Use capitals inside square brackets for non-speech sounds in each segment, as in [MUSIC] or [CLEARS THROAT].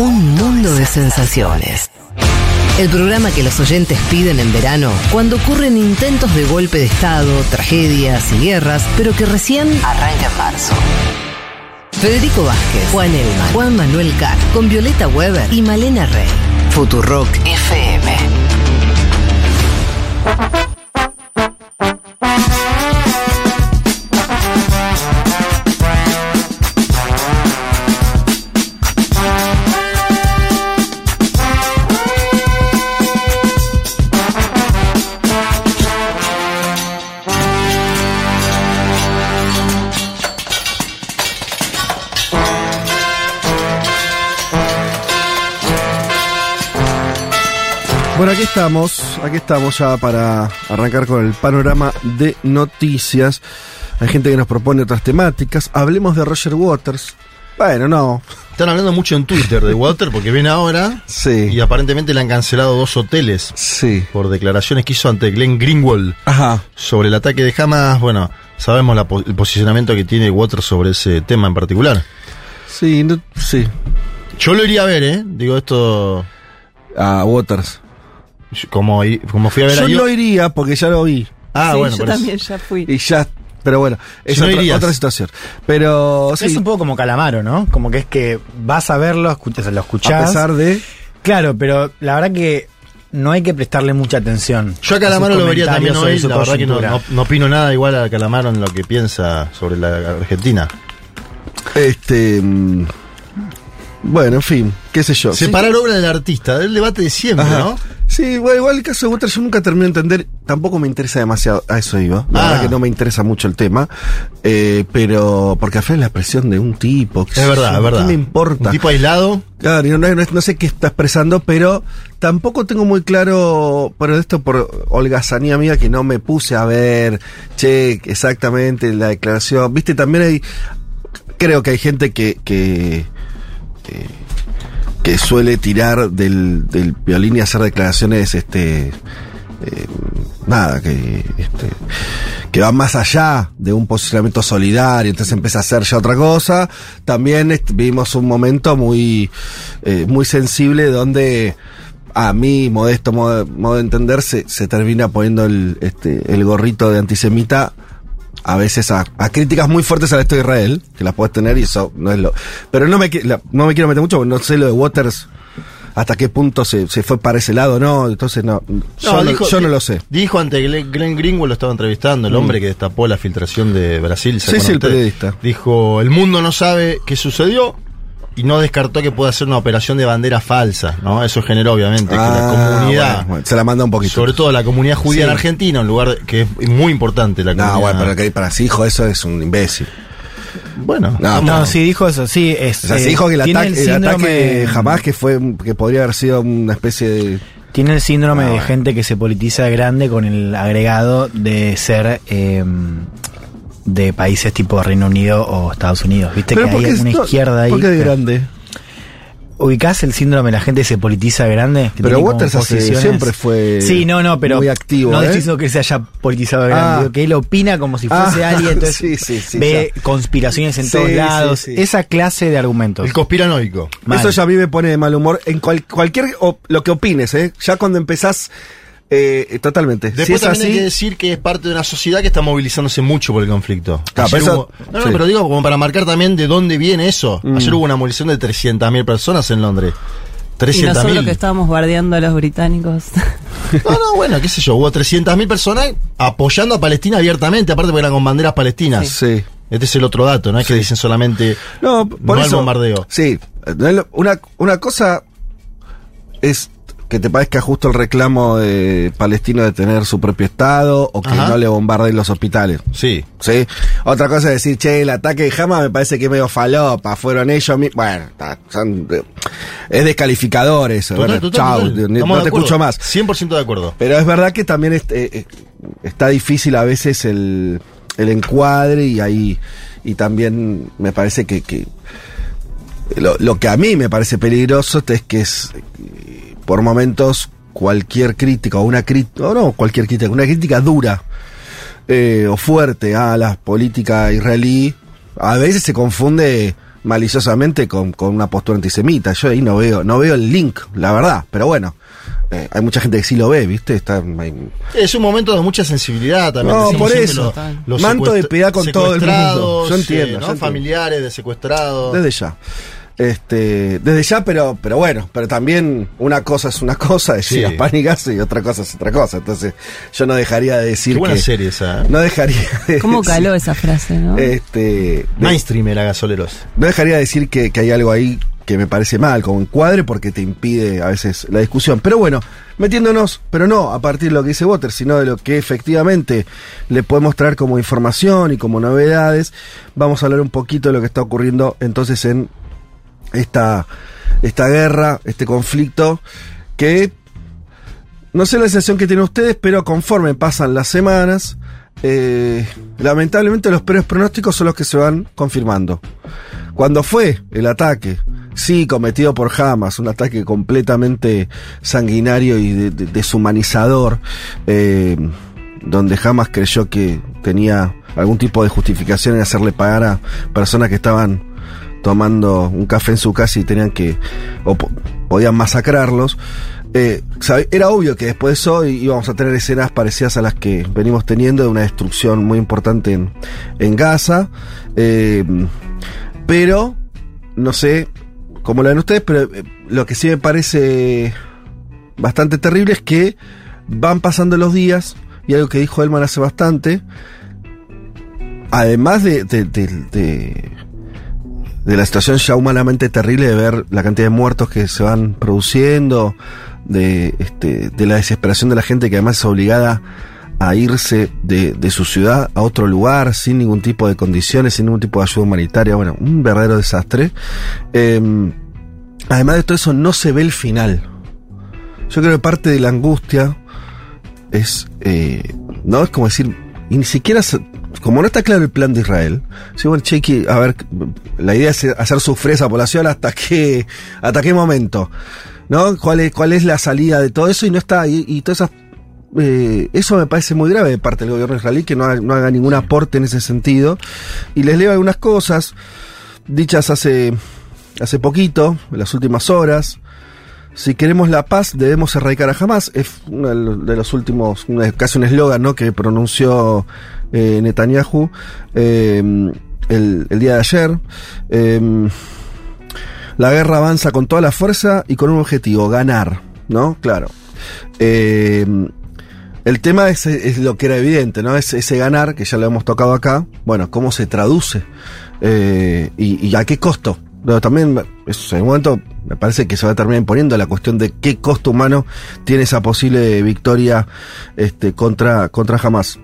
Un mundo de sensaciones. El programa que los oyentes piden en verano cuando ocurren intentos de golpe de Estado, tragedias y guerras, pero que recién arranca en marzo. Federico Vázquez, Juan Elma, Juan Manuel Carr, con Violeta Weber y Malena Rey. Futurock FM. Estamos, aquí estamos ya para arrancar con el panorama de noticias. Hay gente que nos propone otras temáticas. Hablemos de Roger Waters. Bueno, no. Están hablando mucho en Twitter de Water porque viene ahora Sí. y aparentemente le han cancelado dos hoteles Sí. por declaraciones que hizo ante Glenn Greenwald Ajá. sobre el ataque de Hamas. Bueno, sabemos la el posicionamiento que tiene Water sobre ese tema en particular. Sí, no- sí. Yo lo iría a ver, ¿eh? Digo esto A Waters. Como, como fui a ver Yo a no iría porque ya lo vi. Ah, sí, bueno, yo eso. también ya fui. Y ya. Pero bueno, es Si no otra, situación. Pero sí, Es un poco como Calamaro, ¿no? Como que es que vas a verlo, escuchas, lo a escuchás. pesar de. Claro, pero la verdad que no hay que prestarle mucha atención. Yo a Calamaro lo vería también hoy. La verdad que no, no- no opino nada igual a Calamaro en lo que piensa sobre la Argentina. Este. Bueno, en fin, qué sé yo. Sí. Separar obra del artista, del debate de siempre, Ajá. ¿no? Sí, bueno, igual el caso de Waters yo nunca terminé de entender, tampoco me interesa demasiado, a eso iba, la Ah. verdad que no me interesa mucho el tema, eh, pero porque al final es la expresión de un tipo, Es verdad, es verdad. ¿qué me importa? Un tipo aislado. Claro, no, no- no sé qué está expresando, pero tampoco tengo muy claro, pero esto por holgazanía mía que no me puse a ver, che, exactamente la declaración, viste, también hay, creo que hay gente que, que, que, que suele tirar del, violín y hacer declaraciones, este, eh, nada, que, este, que van más allá de un posicionamiento solidario, entonces empieza a hacer ya otra cosa. También est- vimos un momento muy, eh, muy sensible donde a mí, modesto modo, modo de entender, se, se termina poniendo el, este, el gorrito de antisemita a veces a, a críticas muy fuertes al Estado de Israel, que las puedes tener y eso no es lo... Pero no me, no me quiero meter mucho porque no sé lo de Waters hasta qué punto se, se fue para ese lado, ¿no? Entonces no, yo, no, yo no lo sé. Dijo ante Glenn, Greenwald, lo estaba entrevistando, el hombre que destapó la filtración de Brasil. ¿se Mm. Sí, sí, el periodista. Dijo, el mundo no sabe qué sucedió y no descartó que pueda ser una operación de bandera falsa, ¿no? Eso generó obviamente que la Ah, comunidad, bueno, bueno, se la manda un poquito. sobre todo la comunidad judía Sí. en Argentina, un lugar que es muy importante la comunidad. No, bueno, pero que para sí hijo eso es un imbécil. Bueno, No, No, sí, dijo eso, sí. Es, O sea, eh, se dijo que el ataque, el síndrome- ataque jamás que fue que podría haber sido una especie de Tiene el síndrome Ah, de gente que se politiza grande con el agregado de ser eh, de países tipo Reino Unido o Estados Unidos. Viste que ¿por hay una no, izquierda ahí. ¿Por qué de grande? ¿Ubicás el síndrome de la gente que se politiza grande? Que Pero Waters hace- siempre fue Sí, no, no, pero. muy activo, No ¿eh? estoy que se haya politizado grande, Ah. digo que él opina como si fuese Ah, alguien, [LAUGHS] entonces sí, sí, sí, ve conspiraciones en Sí, todos sí, lados. sí. Esa clase de argumentos. el conspiranoico. Mal. Eso ya a mí me pone de mal humor en cual- cualquier o- lo que opines, ¿eh? Ya cuando empezás eh, totalmente. Después si es también así, hay que decir que es parte de una sociedad que está movilizándose mucho por el conflicto. Claro, hubo- no, no, sí. pero digo como para marcar también de dónde viene eso. Mm. Ayer hubo una movilización de 300.000 personas en Londres. Y 300.000. nosotros que estábamos bardeando a los británicos. [LAUGHS] No, no, bueno, qué sé yo, hubo 300.000 personas apoyando a Palestina abiertamente, aparte porque eran con banderas palestinas. sí. Este es el otro dato, no es que dicen solamente No, por no al eso, bombardeo. Sí, una, una cosa es que te parezca justo el reclamo de palestino de tener su propio estado o que Ajá. no le bombarden los hospitales. Sí. ¿Sí? Otra cosa es decir, che, el ataque de Hamas me parece que es medio falopa, fueron ellos mismos. Bueno, son- es descalificador eso. Total, chau, total. no te escucho más. 100% de acuerdo. Pero es verdad que también es- eh, eh, está difícil a veces el, el encuadre y ahí y también me parece que, que lo, lo que a mí me parece peligroso es que es por momentos cualquier crítica o una crítica, o no cualquier crítica, una crítica dura eh, o fuerte a la política israelí, a veces se confunde maliciosamente con, con una postura antisemita. Yo ahí no veo, no veo el link, la verdad. Pero bueno, eh, hay mucha gente que sí lo ve, ¿viste? Está, hay- Es un momento de mucha sensibilidad también. No, por eso. los- los Manto de piedad con todo el mundo. Yo entiendo, eh, entiendo. Familiares de secuestrados. desde ya. Este, desde ya, pero, pero bueno, pero también una cosa es una cosa, decía Sí. pan y otra cosa es otra cosa. Entonces, yo no dejaría de decir Qué buena que. serie esa. ¿eh? No dejaría de [LAUGHS] ¿Cómo decir- caló esa frase, no? Este. Mainstream era gasoleros. no dejaría de decir que, que hay algo ahí que me parece mal, como encuadre, porque te impide a veces la discusión. Pero bueno, metiéndonos, pero no a partir de lo que dice Water, sino de lo que efectivamente le podemos traer como información y como novedades, vamos a hablar un poquito de lo que está ocurriendo entonces en esta, esta guerra, este conflicto, que no sé la sensación que tienen ustedes, pero conforme pasan las semanas, eh, lamentablemente los peores pronósticos son los que se van confirmando. Cuando fue el ataque, sí, cometido por Hamas, un ataque completamente sanguinario y de- de- deshumanizador, eh, donde Hamas creyó que tenía algún tipo de justificación en hacerle pagar a personas que estaban tomando un café en su casa y tenían que, o po- podían masacrarlos. Eh, era obvio que después de eso íbamos a tener escenas parecidas a las que venimos teniendo de una destrucción muy importante en, Gaza. Eh, pero, no sé cómo lo ven ustedes, pero eh, lo que sí me parece bastante terrible es que van pasando los días, y algo que dijo Elman hace bastante, además de, de, de- de- de la situación ya humanamente terrible de ver la cantidad de muertos que se van produciendo, de, este, de la desesperación de la gente que además es obligada a irse de, de su ciudad a otro lugar sin ningún tipo de condiciones, sin ningún tipo de ayuda humanitaria, bueno, un verdadero desastre. Eh, además de todo eso, no se ve el final. Yo creo que parte de la angustia es, eh, no es como decir, y ni siquiera, como no está claro el plan de Israel, sí, bueno, che, que- a ver, la idea es hacer sufrir a esa población hasta qué, hasta qué momento, ¿no? ¿Cuál es, cuál es la salida de todo eso? Y no está, y, y todas esas, eh, eso me parece muy grave de parte del gobierno israelí, que no haga, no haga ningún aporte en ese sentido. Y les leo algunas cosas dichas hace, hace poquito, en las últimas horas. Si queremos la paz, debemos erradicar a Hamas. Es uno de los- últimos, casi un eslogan ¿no? que pronunció eh, Netanyahu eh, el, día de ayer. Eh, la guerra avanza con toda la fuerza y con un objetivo, ganar, ¿no? Claro. El tema es, lo que era evidente, ¿no? Es ese ganar, que ya lo hemos tocado acá, bueno, cómo se traduce y, a qué costo. Pero también, en un momento, me parece que se va a terminar imponiendo la cuestión de qué costo humano tiene esa posible victoria este, contra, contra Hamas.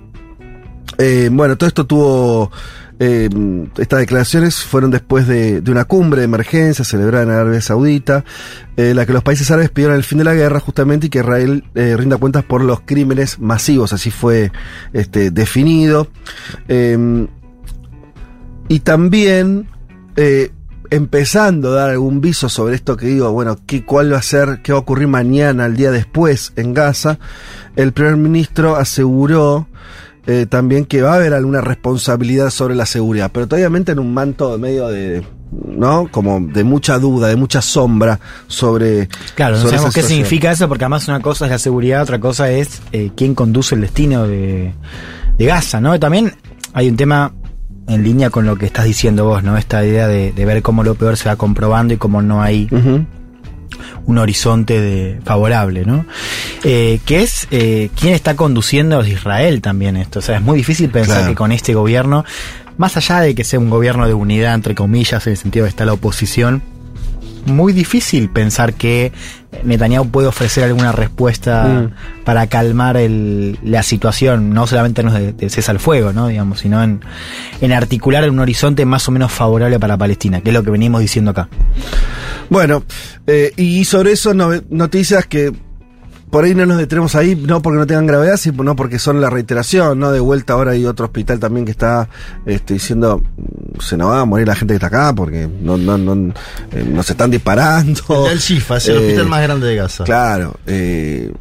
Eh, bueno, todo esto tuvo. eh, estas declaraciones fueron después de, de una cumbre de emergencia celebrada en Arabia Saudita, eh, la que los países árabes pidieron el fin de la guerra justamente y que Israel rinda cuentas por los crímenes masivos, así fue este, definido. Eh, y también empezando a dar algún viso sobre esto que digo, bueno, ¿qué, ¿cuál va a ser, qué va a ocurrir mañana, el día después en Gaza? El primer ministro aseguró eh, también que va a haber alguna responsabilidad sobre la seguridad, pero todavía en un manto medio de, ¿no? Como de mucha duda, de mucha sombra sobre. Claro, no sobre sabemos qué situación. significa eso, porque además una cosa es la seguridad, otra cosa es eh, quién conduce el destino de, de Gaza, ¿no? También hay un tema en línea con lo que estás diciendo vos, ¿no? Esta idea de, de ver cómo lo peor se va comprobando y cómo no hay. Un horizonte de, favorable, ¿no? Eh, que es eh, quién está conduciendo a Israel también esto. O sea, es muy difícil pensar Claro. que con este gobierno, más allá de que sea un gobierno de unidad, entre comillas, en el sentido de que está la oposición, muy difícil pensar que Netanyahu puede ofrecer alguna respuesta Mm. para calmar el- la situación, no solamente en términos de, de cese al fuego, ¿no? digamos, sino en, en articular un horizonte más o menos favorable para Palestina, que es lo que venimos diciendo acá. Bueno, eh, y sobre eso no- noticias que por ahí no nos detenemos ahí, no porque no tengan gravedad, sino porque son la reiteración, ¿no? De vuelta ahora hay otro hospital también que está este, diciendo, "Mm, se nos va a morir la gente que está acá porque no, no, no, eh, nos están disparando. El del Shifa, es el [LAUGHS] Eh, hospital más grande de Gaza. Claro, eh,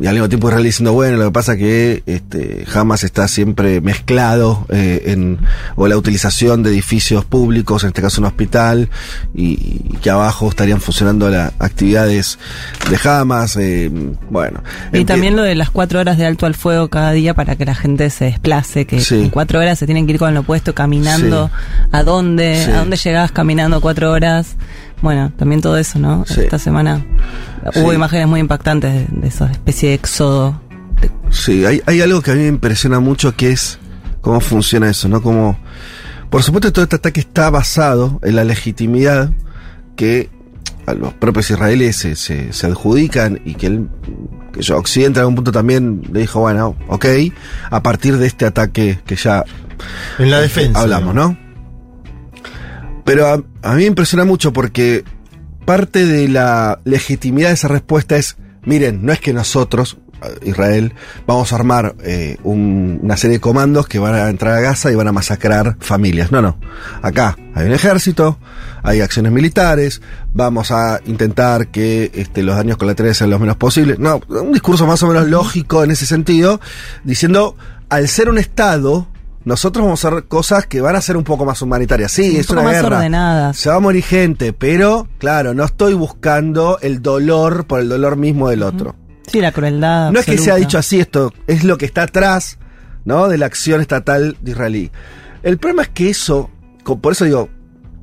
y al mismo tiempo Israel diciendo, bueno, lo que pasa que este, Hamas está siempre mezclado eh, en o la utilización de edificios públicos, en este caso un hospital, y, y que abajo estarían funcionando las actividades de Hamas. eh, bueno. Y también lo de las cuatro horas de alto al fuego cada día para que la gente se desplace, que Sí. en cuatro horas se tienen que ir con lo opuesto caminando. ¿A dónde? Sí. ¿A dónde llegabas caminando cuatro horas? Bueno, también todo eso, ¿no? Sí. Esta semana Sí. hubo imágenes muy impactantes de, de esa especie de éxodo. Sí, hay, hay algo que a mí me impresiona mucho que es cómo funciona eso, ¿no? Como, por supuesto, todo este ataque está basado en la legitimidad que a los propios israelíes se, se, se adjudican y que, el, que yo, Occidente en algún punto también le dijo, bueno, ok, a partir de este ataque que ya En la defensa. hablamos, ¿no? Pero a, a mí me impresiona mucho porque parte de la legitimidad de esa respuesta es, miren, no es que nosotros, Israel, vamos a armar eh, un- una serie de comandos que van a entrar a Gaza y van a masacrar familias. No, no. Acá hay un ejército, hay acciones militares, vamos a intentar que este, los daños colaterales sean los menos posibles. No, un discurso más o menos lógico en ese sentido, diciendo, al ser un Estado, nosotros vamos a hacer cosas que van a ser un poco más humanitarias. Sí, Un es poco una más guerra. ordenadas. Se va a morir gente, pero claro, no estoy buscando el dolor por el dolor mismo del otro. Sí, la crueldad. No es que se ha dicho así esto, es lo que está atrás, ¿no? De la acción estatal de israelí. El problema es que eso, por eso digo,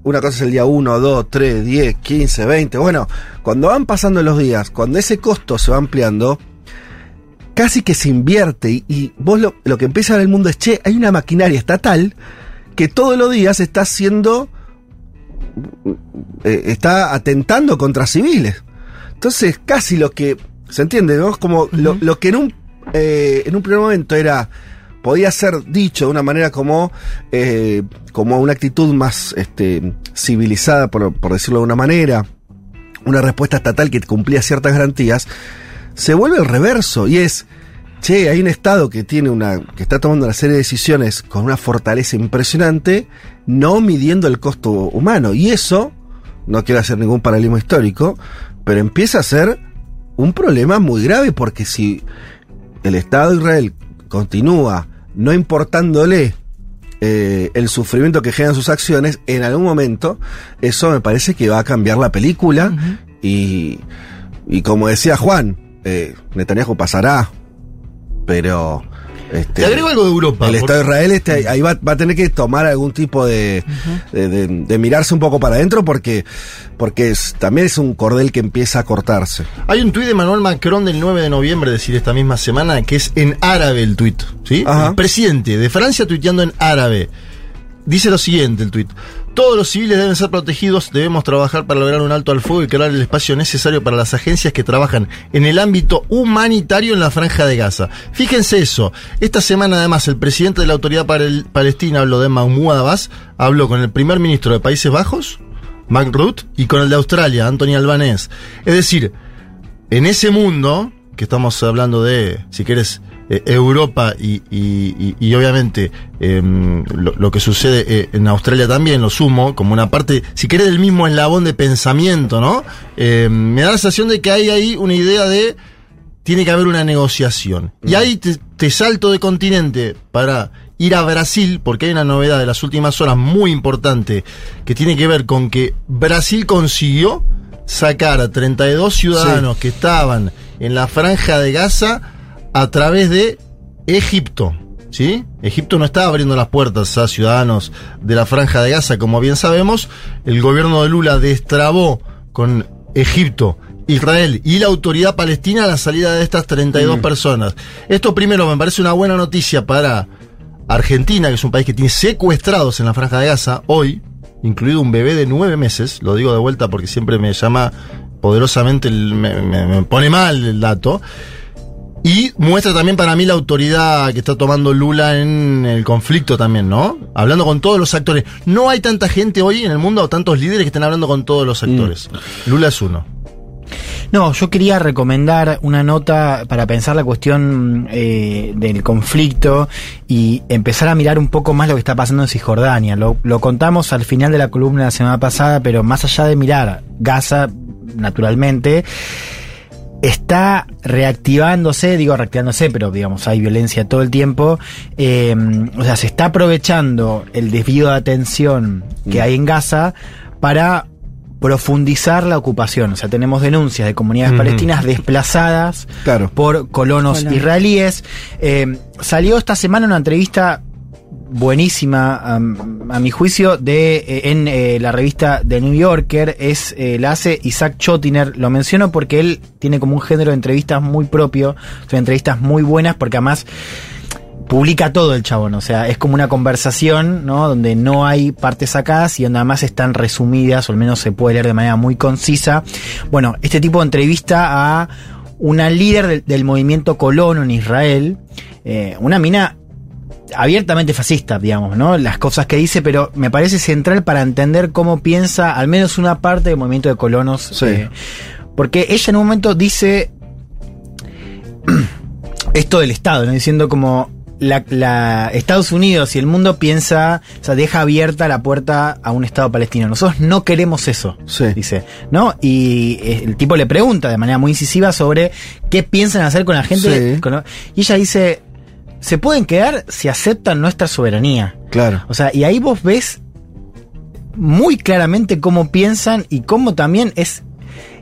una cosa es el día 1, 2, 3, 10, 15, 20. Bueno, cuando van pasando los días, cuando ese costo se va ampliando, casi que se invierte y, y vos lo, lo que empieza a ver el mundo es, che, hay una maquinaria estatal que todos los días está haciendo, eh, está atentando contra civiles. Entonces, casi lo que, ¿se entiende? ¿no? Como lo, lo que en un, eh, en un primer momento era, podía ser dicho de una manera como, eh, como una actitud más este, civilizada, por, por decirlo de una manera, una respuesta estatal que cumplía ciertas garantías, se vuelve el reverso y es, che, hay un Estado que tiene una, que está tomando una serie de decisiones con una fortaleza impresionante, no midiendo el costo humano. Y eso, no quiero hacer ningún paralelismo histórico, pero empieza a ser un problema muy grave porque si el Estado de Israel continúa no importándole eh, el sufrimiento que generan sus acciones, en algún momento eso me parece que va a cambiar la película y, y como decía Juan, eh, Netanyahu pasará, pero... Este, Te agrego algo de Europa. el Estado de Israel este, ahí va, va a tener que tomar algún tipo de, de, de- de mirarse un poco para adentro porque, porque es- también es un cordel que empieza a cortarse. Hay un tuit de Manuel Macron del 9 de noviembre, es decir, esta misma semana, que es en árabe el tuit. ¿sí? Ajá. El presidente de Francia tuiteando en árabe. Dice lo siguiente el tuit. Todos los civiles deben ser protegidos, debemos trabajar para lograr un alto al fuego y crear el espacio necesario para las agencias que trabajan en el ámbito humanitario en la franja de Gaza. Fíjense eso. Esta semana además el presidente de la autoridad Pal- palestina, habló de Mahmoud Abbas, habló con el primer ministro de Países Bajos, Mark Rutte, y con el de Australia, Anthony Albanese. Es decir, en ese mundo, que estamos hablando de, si quieres, eh, Europa y, y- y- obviamente em, lo, lo que sucede eh, en Australia también, lo sumo, como una parte, si querés, del mismo eslabón de pensamiento, ¿no? Em, me da la sensación de que hay ahí una idea de tiene que haber una negociación. Y ahí te, te salto de continente para ir a Brasil, porque hay una novedad de las últimas horas muy importante que tiene que ver con que Brasil consiguió sacar a 32 ciudadanos que estaban en la franja de Gaza a través de Egipto. ¿Sí? Egipto no estaba abriendo las puertas a ciudadanos de la franja de Gaza, como bien sabemos. El gobierno de Lula destrabó con Egipto, Israel y la autoridad palestina la salida de estas 32 personas. Esto primero me parece una buena noticia para Argentina, que es un país que tiene secuestrados en la franja de Gaza hoy, incluido un bebé de nueve meses. Lo digo de vuelta porque siempre me llama poderosamente, el- me, me- me pone mal el dato. Y muestra también para mí la autoridad que está tomando Lula en el conflicto también, ¿no? Hablando con todos los actores. No hay tanta gente hoy en el mundo o tantos líderes que estén hablando con todos los actores. Lula es uno. No, yo quería recomendar una nota para pensar la cuestión eh, del conflicto y empezar a mirar un poco más lo que está pasando en Cisjordania. Lo, lo contamos al final de la columna de la semana pasada, pero más allá de mirar Gaza, naturalmente, está reactivándose, digo reactivándose, pero digamos hay violencia todo el tiempo, eh, o sea, se está aprovechando el desvío de atención que Mm. hay en Gaza para profundizar la ocupación, o sea, tenemos denuncias de comunidades palestinas desplazadas Claro. por colonos Colonos. israelíes. Eh, salió esta semana una entrevista buenísima a, mi juicio de eh, en eh, la revista The New Yorker es eh, la hace Isaac Chotiner lo menciono porque él tiene como un género de entrevistas muy propio son entrevistas muy buenas porque además publica todo el chabón, o sea, es como una conversación, ¿no? Donde no hay partes sacadas y donde además están resumidas, o al menos se puede leer de manera muy concisa. Bueno, este tipo de entrevista a una líder del, movimiento colono en Israel, una mina abiertamente fascista, digamos, ¿no? Las cosas que dice, pero me parece central para entender cómo piensa al menos una parte del movimiento de colonos. Sí. eh, porque ella en un momento dice [CLEARS THROAT] esto del Estado, ¿no? Diciendo como la, la- Estados Unidos y el mundo piensa, o sea, deja abierta la puerta a un Estado palestino. Nosotros no queremos eso, Sí. dice, ¿no? Y eh, el tipo le pregunta de manera muy incisiva sobre qué piensan hacer con la gente. Sí. con lo- y ella dice, se pueden quedar si aceptan nuestra soberanía. Claro. O sea, y ahí vos ves muy claramente cómo piensan y cómo también es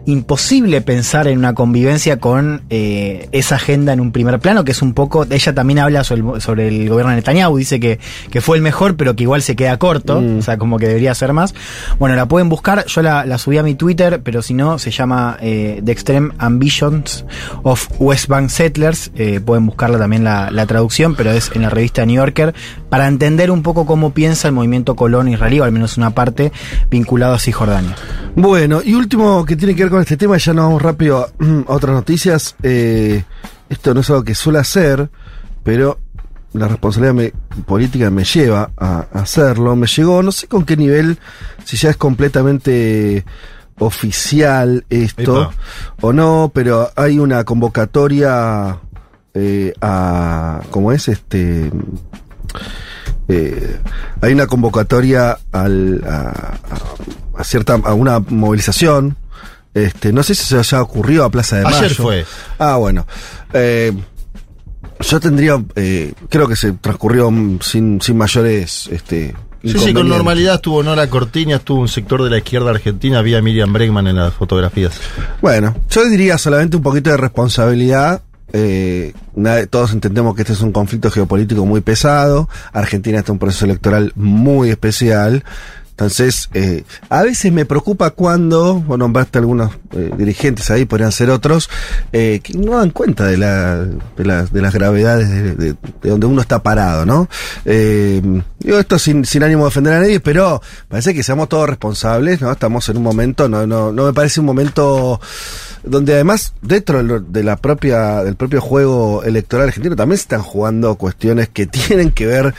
imposible pensar en una convivencia con eh, esa agenda en un primer plano, que es un poco, ella también habla sobre el, sobre el gobierno de Netanyahu, dice que, que fue el mejor, pero que igual se queda corto, Mm. o sea, como que debería ser más. Bueno, la pueden buscar, yo la, la subí a mi Twitter, pero si no, se llama eh, The Extreme Ambitions of West Bank Settlers, eh, pueden buscarla también la, la traducción, pero es en la revista New Yorker, para entender un poco cómo piensa el movimiento colono israelí, o al menos una parte vinculado a Cisjordania. Bueno, y último que tiene que ver con este tema, ya nos vamos rápido a, [CLEARS THROAT] a otras noticias. Eh, esto no es algo que suele hacer, pero la responsabilidad me- política me lleva a, a hacerlo. Me llegó, no sé con qué nivel, si ya es completamente oficial esto Epa. o no, pero hay una convocatoria eh, a, ¿cómo es? Este, eh, hay una convocatoria al, a cierta a una movilización. Este, no sé si se ya ocurrió a Plaza de Mayo. Ayer fue. Ah, bueno. Eh, yo tendría, eh, creo que se transcurrió sin, sin mayores, este. Sí, sí, con normalidad estuvo Nora Cortiña, estuvo un sector de la izquierda argentina, había Miriam Bregman en las fotografías. Bueno, yo diría solamente un poquito de responsabilidad. Eh, todos entendemos que este es un conflicto geopolítico muy pesado. Argentina está en un proceso electoral muy especial. Entonces, eh, a veces me preocupa cuando, vos nombraste algunos eh, dirigentes ahí, podrían ser otros, eh, que no dan cuenta de, la, de, las- de las gravedades de, de- de donde uno está parado, ¿no? Eh, digo esto sin, sin ánimo de defender a nadie, pero parece que seamos todos responsables, ¿no? Estamos en un momento, no, no, no me parece un momento donde además dentro de la propia del propio juego electoral argentino también se están jugando cuestiones que [LAUGHS] tienen que ver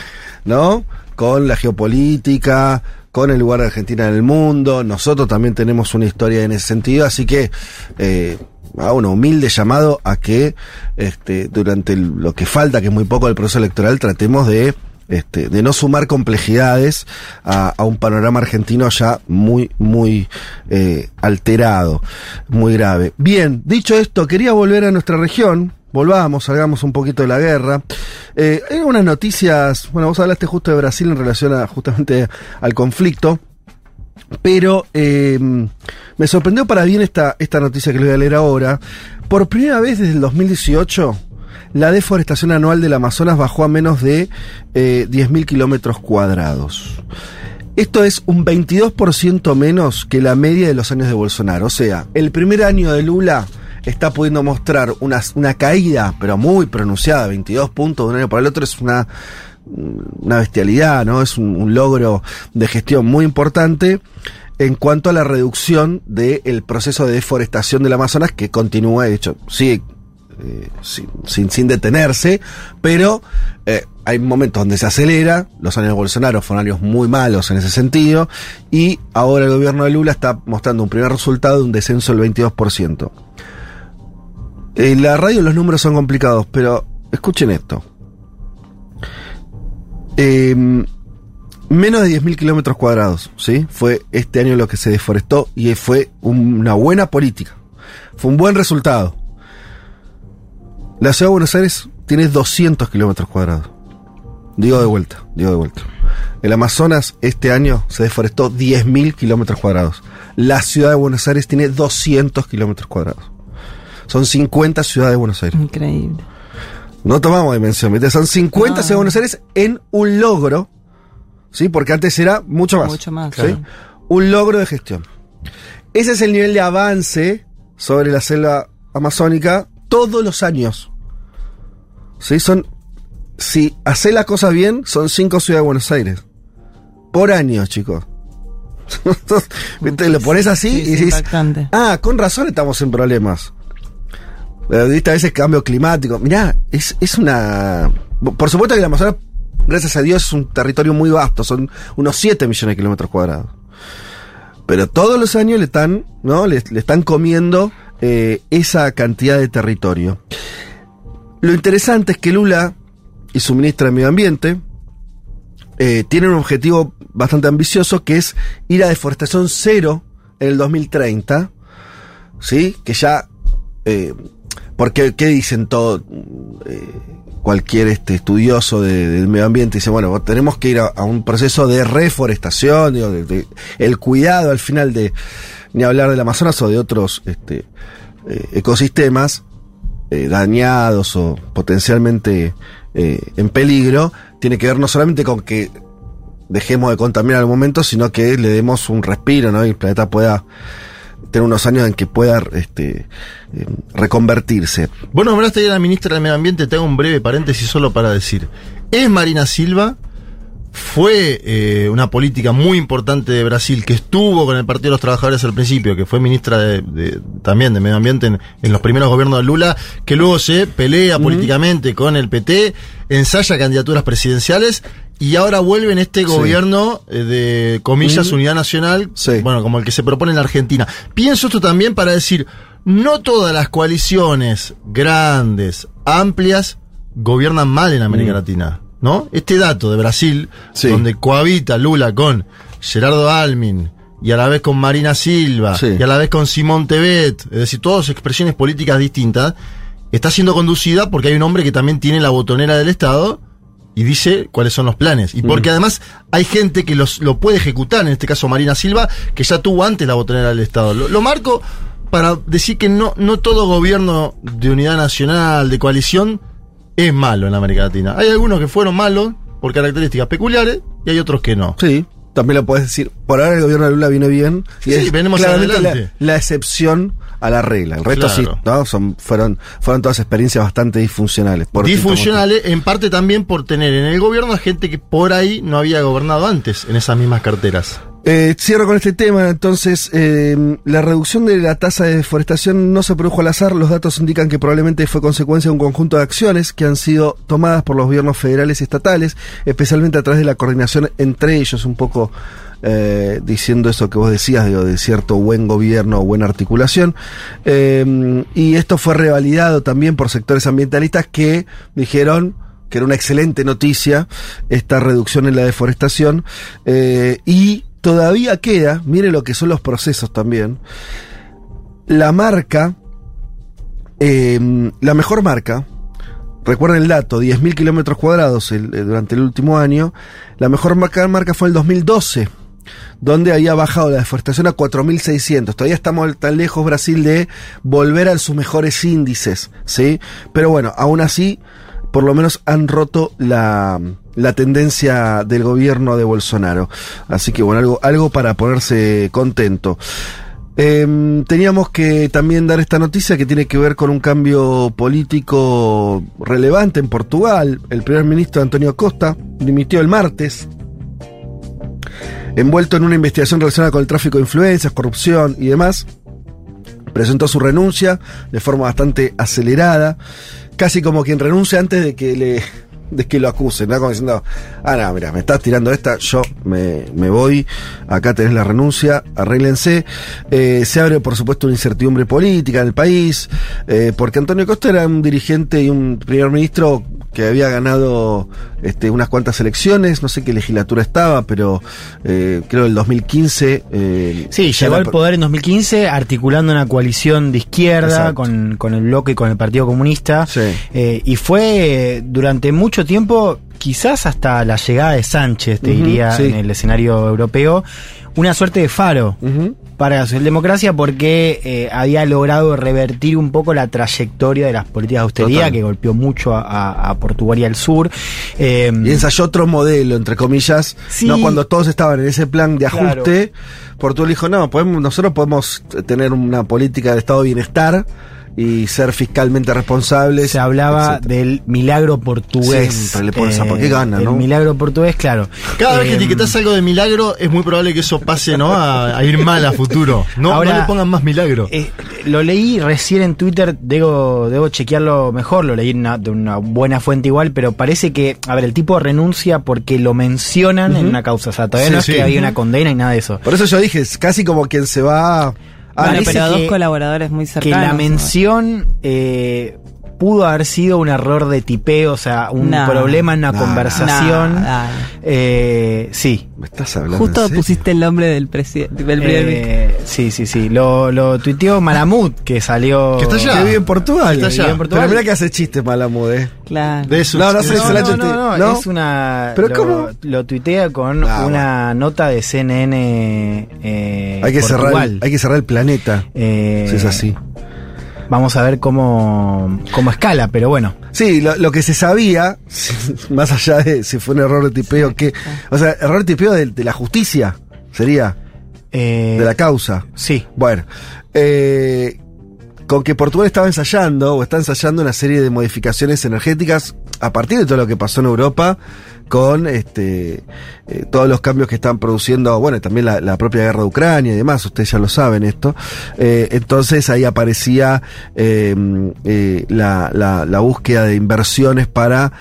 no con la geopolítica con el lugar de Argentina en el mundo nosotros también tenemos una historia en ese sentido así que eh, a un humilde llamado a que este, durante lo que falta que es muy poco del proceso electoral tratemos de este, de no sumar complejidades a, a un panorama argentino ya muy, muy eh, alterado, muy grave. Bien, dicho esto, quería volver a nuestra región. Volvamos, salgamos un poquito de la guerra. Eh, hay unas noticias, bueno, vos hablaste justo de Brasil en relación a justamente al conflicto. Pero eh, me sorprendió para bien esta, esta noticia que les voy a leer ahora. Por primera vez desde el 2018, la deforestación anual del Amazonas bajó a menos de eh, 10.000 kilómetros cuadrados. Esto es un 22% menos que la media de los años de Bolsonaro. O sea, el primer año de Lula está pudiendo mostrar una, caída, pero muy pronunciada, 22 puntos de un año para el otro, es una, bestialidad, ¿no? Es un, logro de gestión muy importante en cuanto a la reducción del proceso de deforestación del Amazonas, que continúa, de hecho, sigue eh, sin, sin, sin detenerse, pero eh, hay momentos donde se acelera, los años de Bolsonaro fueron años muy malos en ese sentido, y ahora el gobierno de Lula está mostrando un primer resultado de un descenso del 22%. En la radio los números son complicados, pero escuchen esto. Eh, menos de 10.000 kilómetros cuadrados, ¿sí? Fue este año lo que se deforestó y fue una buena política. Fue un buen resultado. La ciudad de Buenos Aires tiene 200 kilómetros cuadrados. Digo de vuelta, digo de vuelta. El Amazonas este año se deforestó 10.000 kilómetros cuadrados. La ciudad de Buenos Aires tiene 200 kilómetros cuadrados. Son 50 ciudades de Buenos Aires. Increíble. No tomamos dimensión, ¿viste? Son 50 No. ciudades de Buenos Aires en un logro, ¿sí? Porque antes era mucho más. Mucho más, ¿sí? claro. Un logro de gestión. Ese es el nivel de avance sobre la selva amazónica todos los años. ¿Sí? Son, si hace las cosas bien, son cinco ciudades de Buenos Aires. Por año, chicos. [LAUGHS] ¿Viste? Lo pones así Sí, y dices, ah, con razón estamos en problemas. A veces cambio climático. Mirá, es, es una. Por supuesto que el Amazonas, gracias a Dios, es un territorio muy vasto, son unos 7 millones de kilómetros cuadrados. Pero todos los años le están, ¿no? Le están comiendo eh, esa cantidad de territorio. Lo interesante es que Lula y su ministra de Medio Ambiente eh, tienen un objetivo bastante ambicioso que es ir a deforestación cero en el 2030. ¿Sí? Que ya. Eh, porque, ¿qué dicen todo? eh, cualquier este, estudioso de- del medio ambiente dice, bueno, tenemos que ir a, un proceso de reforestación, digo, de- el cuidado al final de, ni hablar del Amazonas o de otros este, eh, ecosistemas eh, dañados o potencialmente en peligro, tiene que ver no solamente con que dejemos de contaminar al momento, sino que le demos un respiro, ¿no? Y el planeta pueda tener unos años en que pueda este, eh, reconvertirse. Vos nombraste ahí a la ministra del Medio Ambiente, te hago un breve paréntesis solo para decir. Es Marina Silva, fue eh, una política muy importante de Brasil que estuvo con el Partido de los Trabajadores al principio, que fue ministra de, de- también de Medio Ambiente en, en los primeros gobiernos de Lula, que luego se pelea políticamente con el PT, ensaya candidaturas presidenciales y ahora vuelve en este gobierno eh, de comillas unidad nacional, Sí. bueno, como el que se propone en la Argentina. Pienso esto también para decir, no todas las coaliciones grandes, amplias, gobiernan mal en América Mm. Latina, ¿no? Este dato de Brasil, Sí. donde cohabita Lula con Gerardo Almin y a la vez con Marina Silva Sí. y a la vez con Simón Tebet, es decir, todas expresiones políticas distintas, está siendo conducida porque hay un hombre que también tiene la botonera del Estado y dice cuáles son los planes. Y porque además hay gente que los, lo puede ejecutar, en este caso Marina Silva, que ya tuvo antes la botonera del Estado. Lo, lo marco para decir que no, no todo gobierno de unidad nacional, de coalición, es malo en América Latina. Hay algunos que fueron malos por características peculiares y hay otros que no. Sí, también lo puedes decir. Por ahora el gobierno de Lula viene bien. Y Sí, es venimos claramente la, adelante. la excepción a la regla. El resto Claro. sí, ¿no? Son, fueron, fueron todas experiencias bastante disfuncionales. por Disfuncionales, en parte también por tener en el gobierno a gente que por ahí no había gobernado antes en esas mismas carteras. Eh, cierro con este tema, entonces, eh, la reducción de la tasa de deforestación no se produjo al azar, los datos indican que probablemente fue consecuencia de un conjunto de acciones que han sido tomadas por los gobiernos federales y estatales, especialmente a través de la coordinación entre ellos, un poco eh, diciendo eso que vos decías, de cierto buen gobierno o buena articulación. Eh, y esto fue revalidado también por sectores ambientalistas que dijeron que era una excelente noticia esta reducción en la deforestación eh, y todavía queda, mire lo que son los procesos también, la marca, la mejor marca, recuerden el dato, 10.000 kilómetros cuadrados durante el último año, la mejor marca, marca fue el 2012 donde había bajado la deforestación a 4.600. Todavía estamos tan lejos Brasil de volver a sus mejores índices, ¿sí? Pero bueno, aún así, por lo menos han roto la, la tendencia del gobierno de Bolsonaro. Así que bueno, algo, algo para ponerse contento. Em, teníamos que también dar esta noticia que tiene que ver con un cambio político relevante en Portugal. El primer ministro Antonio Costa dimitió el martes envuelto en una investigación relacionada con el tráfico de influencias, corrupción y demás. Presentó su renuncia de forma bastante acelerada, casi como quien renuncia antes de que le, de que lo acusen, ¿no? Como diciendo, ah, no, mira, me estás tirando esta, yo me, me voy, acá tenés la renuncia, arréglense. Eh, se abre, por supuesto, una incertidumbre política en el país, eh, porque Antonio Costa era un dirigente y un primer ministro que había ganado este, unas cuantas elecciones, no sé qué legislatura estaba, pero eh, creo el 2015. eh, Sí, llegó al poder en 2015 articulando una coalición de izquierda con, con el bloque y con el Partido Comunista. Sí. Eh, y fue durante mucho tiempo, quizás hasta la llegada de Sánchez, te diría, sí. en el escenario europeo, una suerte de faro para la socialdemocracia porque eh, había logrado revertir un poco la trayectoria de las políticas de austeridad Total. que golpeó mucho a, a- a Portugal y al sur. Eh, Y ensayó otro modelo, entre comillas. Sí. No, cuando todos estaban en ese plan de Claro. ajuste, Portugal dijo, no, podemos, nosotros podemos tener una política de estado de bienestar y ser fiscalmente responsables. se hablaba etcétera. del milagro portugués. Siempre le pones a por qué gana, el ¿no? milagro portugués, claro. Cada vez que Eh, etiquetas algo de milagro, es muy probable que eso pase, ¿no? A, a ir mal a futuro. No, Ahora- no le pongan más milagro. eh, lo leí recién en Twitter, debo, debo chequearlo mejor, lo leí una- de una buena fuente igual, pero parece que, a ver, el tipo renuncia porque lo mencionan en una causa, o sea, todavía Sí, no es sí. que había una condena y nada de eso. Por eso yo dije, es casi como quien se va... Bueno, pero dos que- colaboradores muy que cercanos. la mención eh, pudo haber sido un error de tipeo, o sea, un problema en una conversación. Nah, nah. Eh, sí. ¿Me estás hablando? Justo pusiste el nombre del presidente. Eh, sí, sí, sí. Lo, lo tuiteó Malamud, que salió. Que está allá. Que vive en Portugal. Está allá. En Portugal. Pero mira que hace chistes Malamud, eh. Claro. De eso. No, no no, no, no, ¿no? es una. ¿Pero lo, cómo? Lo tuitea con Ah, una nota de CNN. Eh, hay, que cerrar, el- hay que cerrar el planeta. Eh, si es así. Vamos a ver cómo, cómo escala, pero bueno. Sí, lo, lo que se sabía, [LAUGHS] más allá de si fue un error de tipeo, que. O sea, error de tipeo de, de la justicia, sería, Eh, de la causa. Sí. Bueno, eh, con que Portugal estaba ensayando o está ensayando una serie de modificaciones energéticas a partir de todo lo que pasó en Europa con este eh, todos los cambios que están produciendo, bueno, también la, propia guerra de Ucrania y demás, ustedes ya lo saben esto. Eh, entonces ahí aparecía eh, eh, la, la- la búsqueda de inversiones para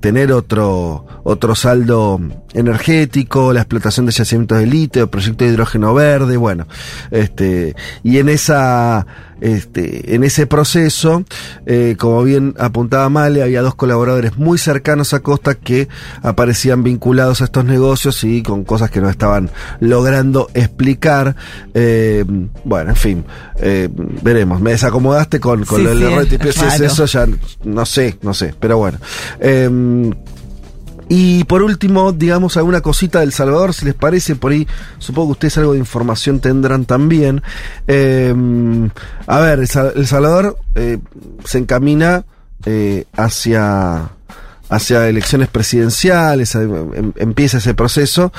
tener otro, otro saldo energético, la explotación de yacimientos de litio, proyecto de hidrógeno verde, bueno, este, y en esa, este, en ese proceso, eh, como bien apuntaba Male, había dos colaboradores muy cercanos a Costa que aparecían vinculados a estos negocios y con cosas que no estaban logrando explicar. Eh, bueno, en fin, eh, veremos. Me desacomodaste con, con Sí, lo del sí, tipeo, si es eso ya no sé, no sé, pero bueno. Y por último, digamos alguna cosita del Salvador, si les parece, por ahí supongo que ustedes algo de información tendrán también. Eh, a ver, El, Sa- El Salvador eh, se encamina eh, hacia hacia elecciones presidenciales, eh, em- empieza ese proceso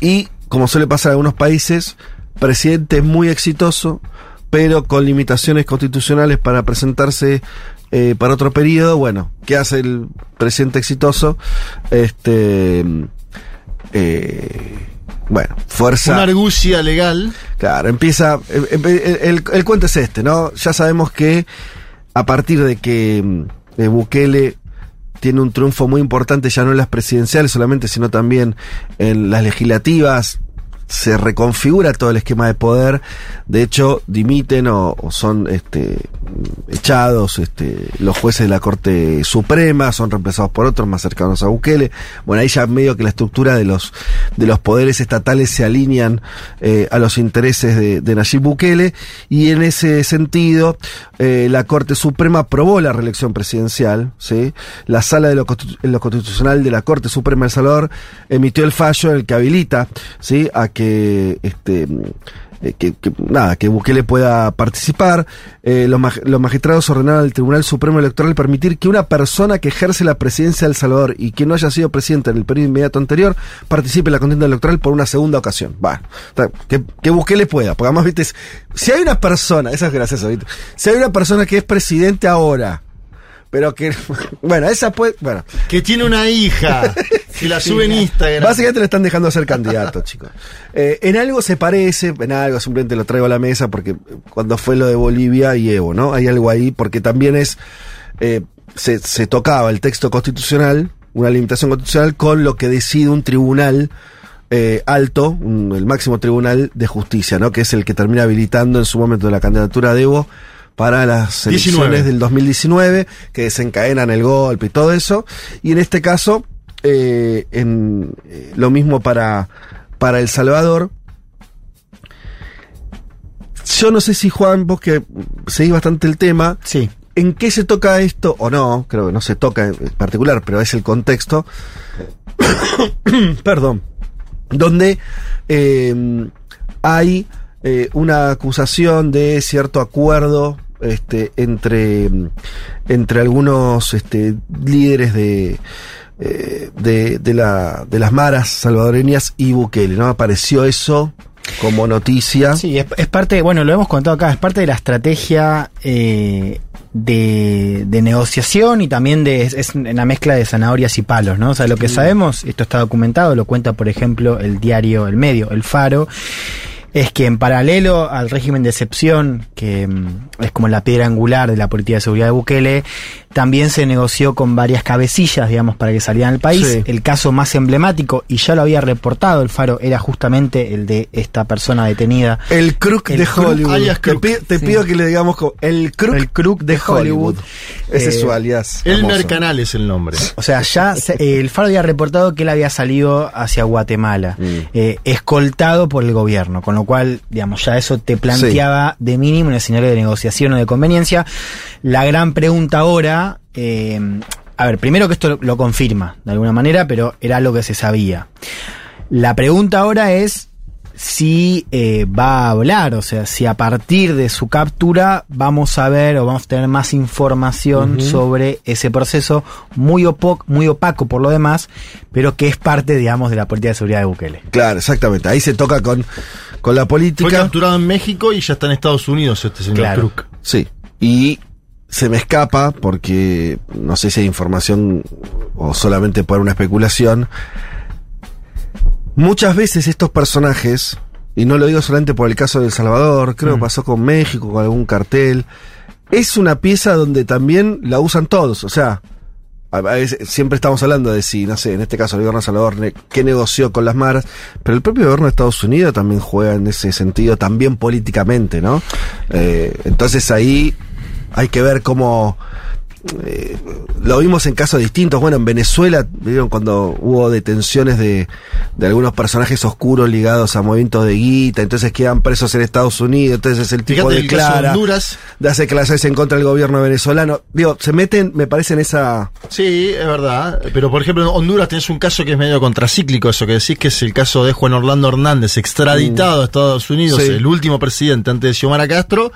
y como suele pasar en algunos países, presidente muy exitoso, pero con limitaciones constitucionales para presentarse eh, para otro periodo. Bueno, ¿qué hace el presidente exitoso? Este. eh, bueno, fuerza. Una argucia legal. Claro, empieza. em- em- El, el- el cuento es este, ¿no? Ya sabemos que a partir de que eh, Bukele tiene un triunfo muy importante ya no en las presidenciales solamente, sino también en las legislativas, se reconfigura todo el esquema de poder. De hecho, dimiten o, o son este, echados este, los jueces de la Corte Suprema, son reemplazados por otros más cercanos a Bukele. Bueno, ahí ya medio que la estructura de los, de los poderes estatales se alinean eh, a los intereses de, Nayib Bukele y en ese sentido eh, la Corte Suprema aprobó la reelección presidencial. ¿sí? La sala de lo, constitucional de la Corte Suprema de El Salvador emitió el fallo en el que habilita ¿sí? a que este eh, que, que- nada, que Bukele pueda participar. Eh, los, los magistrados ordenaron al Tribunal Supremo Electoral permitir que una persona que ejerce la presidencia de El Salvador y que no haya sido presidente en el periodo inmediato anterior participe en la contienda electoral por una segunda ocasión. Bueno, está- que, que Bukele pueda, porque además, viste, si hay una persona, eso es gracioso, ¿viste? Si hay una persona que es presidente ahora, pero que, [LAUGHS] bueno, esa puede, bueno, Que tiene una hija. [LAUGHS] que la sube en Instagram. Básicamente le están dejando ser candidato, [LAUGHS] chicos. Eh, en algo se parece, en algo simplemente lo traigo a la mesa porque cuando fue lo de Bolivia y Evo, ¿no? Hay algo ahí porque también es, eh, se, se tocaba el texto constitucional, una limitación constitucional, con lo que decide un tribunal eh, alto, un- el máximo tribunal de justicia, ¿no? Que es el que termina habilitando en su momento la candidatura de Evo para las 19. elecciones del 2019, que desencadenan el golpe y todo eso. Y en este caso, eh, en, eh, lo mismo para, para El Salvador. Yo no sé si Juan, vos que seguís bastante el tema, Sí. ¿En qué se toca esto? O no, creo que no se toca en particular, pero es el contexto. [COUGHS] Perdón. Donde eh, hay eh, una acusación de cierto acuerdo este, entre, entre algunos este, líderes de, eh, de, de la, de las maras salvadoreñas y Bukele, ¿no? Apareció eso como noticia. Sí, es, es parte, bueno, lo hemos contado acá, es parte de la estrategia eh, de, de negociación y también de es, es una mezcla de zanahorias y palos, ¿no? O sea, lo que sabemos, esto está documentado, lo cuenta, por ejemplo, el diario El Medio, El Faro, es que en paralelo al régimen de excepción, que mm, es como la piedra angular de la política de seguridad de Bukele, también se negoció con varias cabecillas, digamos, para que salieran al país. Sí. El caso más emblemático, y ya lo había reportado el Faro, era justamente el de esta persona detenida. El crook El de crook, Hollywood. alias te crook. te Sí. pido que le digamos como el crook, El crook de Hollywood. Ese es Eh, su alias. Elmer famoso. Canal es el nombre. [LAUGHS] O sea, ya se- eh, el Faro había reportado que él había salido hacia Guatemala, Mm. eh, escoltado por el gobierno, con lo cual, digamos, ya eso te planteaba de mínimo un escenario de negociación o de conveniencia. La gran pregunta ahora, eh, a ver, primero que esto lo, lo confirma de alguna manera, pero era lo que se sabía. La pregunta ahora es si eh, va a hablar, o sea, si a partir de su captura vamos a ver o vamos a tener más información sobre ese proceso muy, opo- muy opaco por lo demás, pero que es parte, digamos, de la política de seguridad de Bukele. Claro, exactamente. Ahí se toca con, con la Fue política. capturado en México y ya está en Estados Unidos este señor Claro. Sí. Y se me escapa porque no sé si hay información o solamente por una especulación. Muchas veces estos personajes, y no lo digo solamente por el caso de El Salvador, creo que pasó con México, con algún cartel, es una pieza donde también la usan todos. O sea, a veces, siempre estamos hablando de si, no sé, en este caso el gobierno de Salvador, qué negoció con las maras, pero el propio gobierno de Estados Unidos también juega en ese sentido, también políticamente, ¿no? Eh, entonces ahí hay que ver cómo... eh, lo vimos en casos distintos. Bueno, en Venezuela, vieron cuando hubo detenciones de, de algunos personajes oscuros ligados a movimientos de guita, entonces quedan presos en Estados Unidos, entonces el tipo Fíjate de Honduras. de hace declaraciones en contra del gobierno venezolano. Digo, se meten, me parece, en esa... Sí, es verdad. Pero por ejemplo, en Honduras tenés un caso que es medio contracíclico, eso que decís, que es el caso de Juan Orlando Hernández, extraditado a Estados Unidos, Sí. el último presidente antes de Xiomara Castro,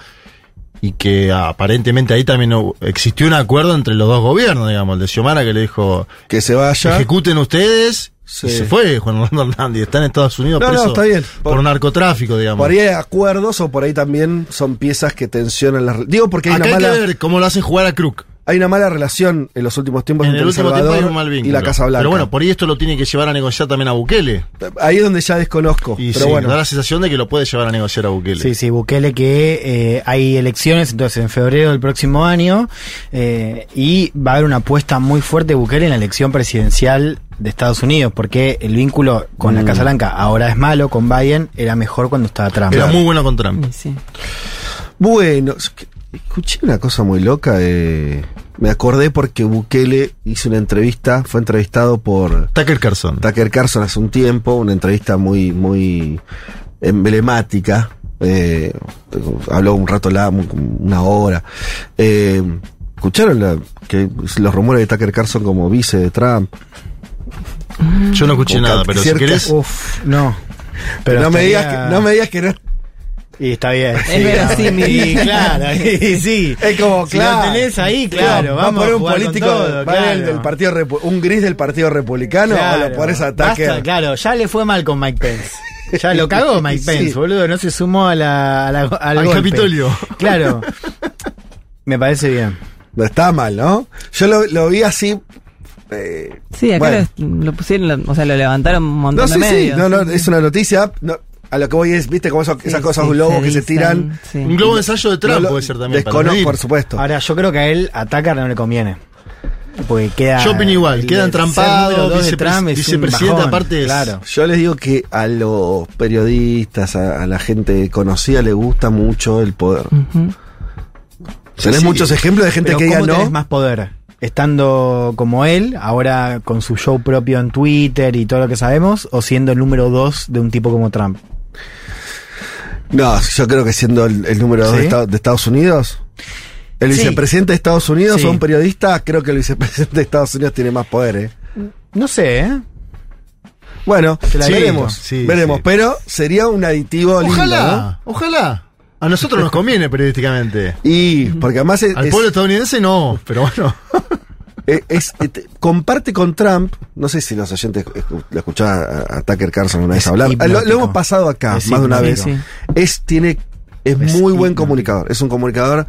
y que aparentemente ahí también existió un acuerdo entre los dos gobiernos, digamos, el de Xiomara que le dijo, que se vaya. ejecuten ustedes, Sí. y se fue Juan Orlando Hernández, está en Estados Unidos No, no, preso está bien. por, Por- narcotráfico, digamos. Por ahí hay acuerdos o por ahí también son piezas que tensionan las... Digo porque hay Acá una hay mala... que ver cómo lo hacen jugar a Crook. Hay una mala relación en los últimos tiempos En entre el último tiempo Salvador hay un mal vínculo. y la Casa Blanca. Pero bueno, por ahí esto lo tiene que llevar a negociar también a Bukele. Ahí es donde ya desconozco. Y pero sí, bueno. da la sensación de que lo puede llevar a negociar a Bukele. Sí, sí, Bukele que eh, hay elecciones entonces en febrero del próximo año eh, y va a haber una apuesta muy fuerte de Bukele en la elección presidencial de Estados Unidos porque el vínculo con la Mm. Casa Blanca ahora es malo, con Biden era mejor cuando estaba Trump. Era muy bueno con Trump. Sí. Bueno, es que escuché una cosa muy loca. eh, me acordé porque Bukele hizo una entrevista, fue entrevistado por Tucker Carlson. Tucker Carlson hace un tiempo, una entrevista muy, muy emblemática. eh, habló un rato, la, una hora. Eh, ¿Escucharon la- que los rumores de Tucker Carlson como vice de Trump? Yo no escuché nada, pero si querés. Uf, no. no, me digas que, no me digas que no Y está bien. Es verosímil. Sí, [LAUGHS] claro, y sí. Es como, Si claro. lo tenés ahí, claro. va vamos a poner un político, todo, va a ver el claro. del partido un gris del Partido Republicano o Claro. lo pones a Basta, Tucker. claro, ya le fue mal con Mike Pence. Ya lo [LAUGHS] cagó Mike Sí. Pence, boludo. No se sumó a la, a la- al, Al golpe. Capitolio. [LAUGHS] Claro. Me parece bien. No está mal, ¿no? Yo lo, lo vi así. eh, Sí, acá bueno. lo, lo pusieron, lo- o sea, lo levantaron un montón No, de sí, sí, medios. no, no, es una noticia. no, a lo que voy es, viste, como eso- Sí, esas cosas, sí, un lobo que se tiran. sí. Un globo de ensayo de Trump No puede ser también. para descono- medir. por supuesto. Ahora, yo creo que a él, a Tucker no le conviene. porque queda. Yo opino igual, el queda de entrampado, ser número dos de vicepres- Trump es un vicepresidente bajón, aparte es- Claro. Yo les digo que a los periodistas, a, a la gente conocida, le gusta mucho el poder. Ujú. Tenés sí. muchos ejemplos de gente Pero que diga ¿cómo tenés no. más poder? Estando como él, ahora con su show propio en Twitter y todo lo que sabemos, o siendo el número dos de un tipo como Trump. No, yo creo que siendo el, el número dos ¿Sí? de, Estados- de Estados Unidos, el Sí. vicepresidente de Estados Unidos Sí. o un periodista, creo que el vicepresidente de Estados Unidos tiene más poder, ¿eh? No sé, ¿eh? Bueno, veremos, sí, veremos, sí. pero sería un aditivo lindo, Ojalá, ojalá. A nosotros nos conviene periodísticamente. ¿no? Y porque además es, Al es- pueblo estadounidense no, pero bueno. [LAUGHS] eh, es- eh, te- comparte con Trump, no sé si los oyentes lo escuchaban a, a Tucker Carlson una vez Es hablar, lo, hemos pasado acá Es más de una vez. Es, tiene, es, Es muy buen comunicador, es un comunicador,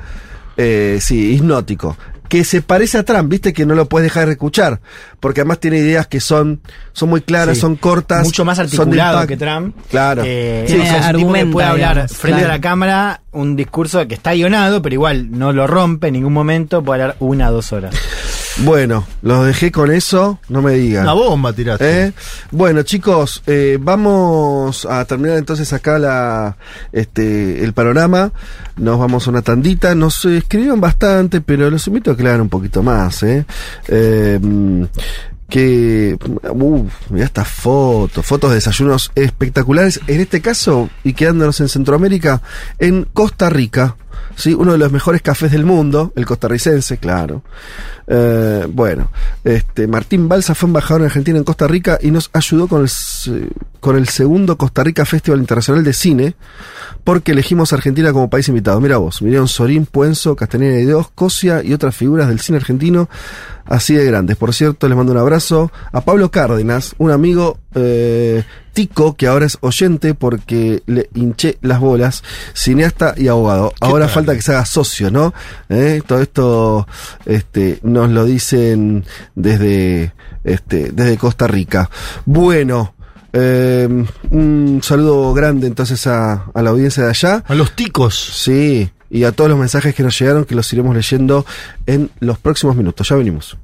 eh, sí, hipnótico. Que se parece a Trump, viste que no lo puedes dejar de escuchar, porque además tiene ideas que son, son muy claras, Sí. son cortas, Mucho más articulado que Trump. Claro. Eh, Tiene es un tipo que argumenta, puede hablar digamos, frente claro. a la cámara un discurso que está guionado, pero igual no lo rompe en ningún momento, puede hablar una o dos horas. Bueno, los dejé con eso, no me digan. Una bomba tiraste. ¿Eh? Bueno, chicos, eh, vamos a terminar entonces acá la, este, el panorama. Nos vamos a una tandita. Nos escribieron bastante, pero los invito a hagan un poquito más. ¿eh? Eh, que, uff, mirá estas fotos, fotos de desayunos espectaculares. En este caso, y quedándonos en Centroamérica, en Costa Rica. ¿Sí? Uno de los mejores cafés del mundo, el costarricense, claro. Eh, bueno, este Martín Balsa fue embajador en Argentina en Costa Rica y nos ayudó con el, con el segundo Costa Rica Festival Internacional de Cine, porque elegimos a Argentina como país invitado. Mira vos, vinieron Sorín, Puenzo, Castaneda y Dios, Cosia y otras figuras del cine argentino así de grandes. Por cierto, les mando un abrazo a Pablo Cárdenas, un amigo eh, tico que ahora es oyente porque le hinché las bolas, cineasta y abogado. Ahora tal? falta que se haga socio, ¿no? Eh, Todo esto este, nos lo dicen desde, este, desde Costa Rica. Bueno. eh, un saludo grande entonces a, a la audiencia de allá. A los ticos. Sí, y a todos los mensajes que nos llegaron que los iremos leyendo en los próximos minutos. Ya venimos.